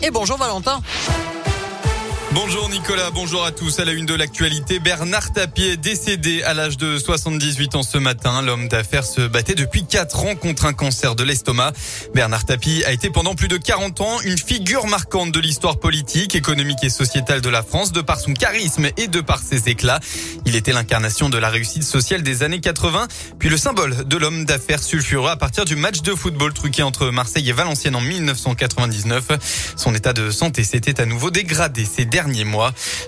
et bonjour Valentin. Bonjour Nicolas, bonjour à tous. À la une de l'actualité, Bernard Tapie est décédé à l'âge de 78 ans ce matin. L'homme d'affaires se battait depuis 4 ans contre un cancer de l'estomac. Bernard Tapie a été pendant plus de 40 ans une figure marquante de l'histoire politique, économique et sociétale de la France de par son charisme et de par ses éclats. Il était l'incarnation de la réussite sociale des années 80, puis le symbole de l'homme d'affaires sulfureux à partir du match de football truqué entre Marseille et Valenciennes en 1999. Son état de santé s'était à nouveau dégradé ces derniers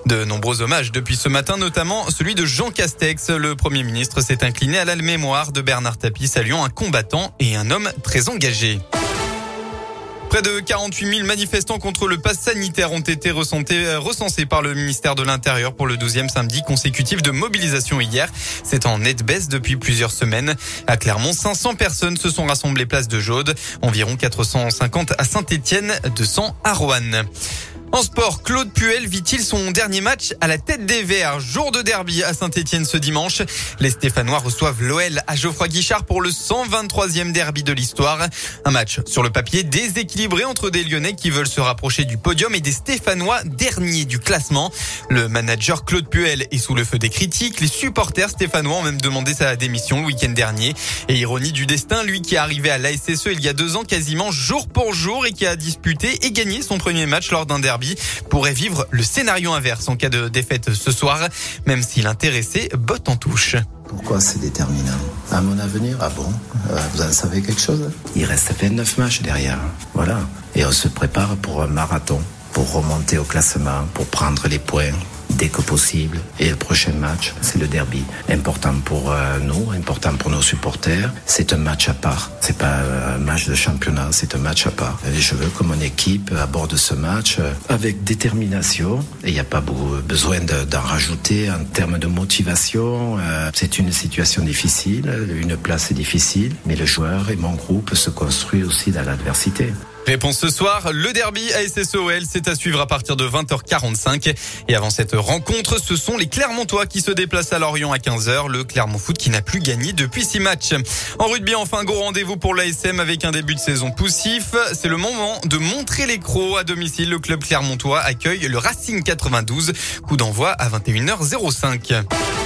De nombreux hommages depuis ce matin, notamment celui de Jean Castex. Le Premier ministre s'est incliné à la mémoire de Bernard Tapie, saluant un combattant et un homme très engagé. Près de 48 000 manifestants contre le pass sanitaire ont été recensés, recensés par le ministère de l'Intérieur pour le 12e samedi consécutif de mobilisation hier. C'est en nette baisse depuis plusieurs semaines. À Clermont, 500 personnes se sont rassemblées place de Jaude, environ 450 à Saint-Étienne, 200 à Roanne. En sport, Claude Puel vit-il son dernier match à la tête des Verts? Jour de derby à Saint-Etienne ce dimanche. Les Stéphanois reçoivent l'OL à Geoffroy Guichard pour le 123e derby de l'histoire. Un match sur le papier déséquilibré entre des Lyonnais qui veulent se rapprocher du podium et des Stéphanois derniers du classement. Le manager Claude Puel est sous le feu des critiques. Les supporters stéphanois ont même demandé sa démission le week-end dernier. Et ironie du destin, lui qui est arrivé à l'ASSE il y a deux ans quasiment jour pour jour et qui a disputé et gagné son premier match lors d'un derby pourrait vivre le scénario inverse en cas de défaite ce soir, même si l'intéressé botte en touche. Pourquoi c'est déterminant? À mon avenir Ah bon? Euh, Vous en savez quelque chose? Il reste 29 matchs derrière. Voilà. Et on se prépare pour un marathon, pour remonter au classement, pour prendre les points, dès que possible. Et le prochain match, c'est le derby. Important pour euh, nous, important pour nos supporters. C'est un match à part. C'est pas un match de championnat, c'est un match à part. Et je veux que mon équipe aborde ce match euh, avec détermination. Et il n'y a pas besoin d'en rajouter en termes de motivation. Euh, c'est une situation difficile, une place difficile, mais le joueur et mon groupe se construit aussi dans l'adversité. Réponse ce soir, le derby ASSOL, c'est à suivre à partir de 20h45. Et avant cette rencontre, ce sont les Clermontois qui se déplacent à Lorient à 15h. Le Clermont Foot qui n'a plus gagné depuis six matchs. En rugby, enfin, gros rendez-vous pour l'ASM avec un début de saison poussif. C'est le moment de montrer les crocs à domicile. Le club clermontois accueille le Racing 92. Coup d'envoi à 21h05.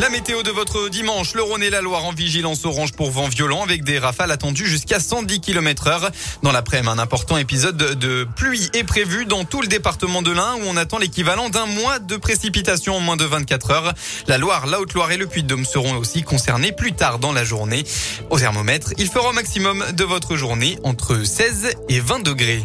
La météo de votre dimanche, le Rhône et la Loire en vigilance orange pour vent violent avec des rafales attendues jusqu'à 110 km heure. Dans l'après-midi, un important épisode de pluie est prévu dans tout le département de l'Ain où on attend l'équivalent d'un mois de précipitation en moins de 24 heures. La Loire, la Haute-Loire et le Puy-de-Dôme seront aussi concernés plus tard dans la journée. Au thermomètre, il fera au maximum de votre journée entre 16 et 20 degrés.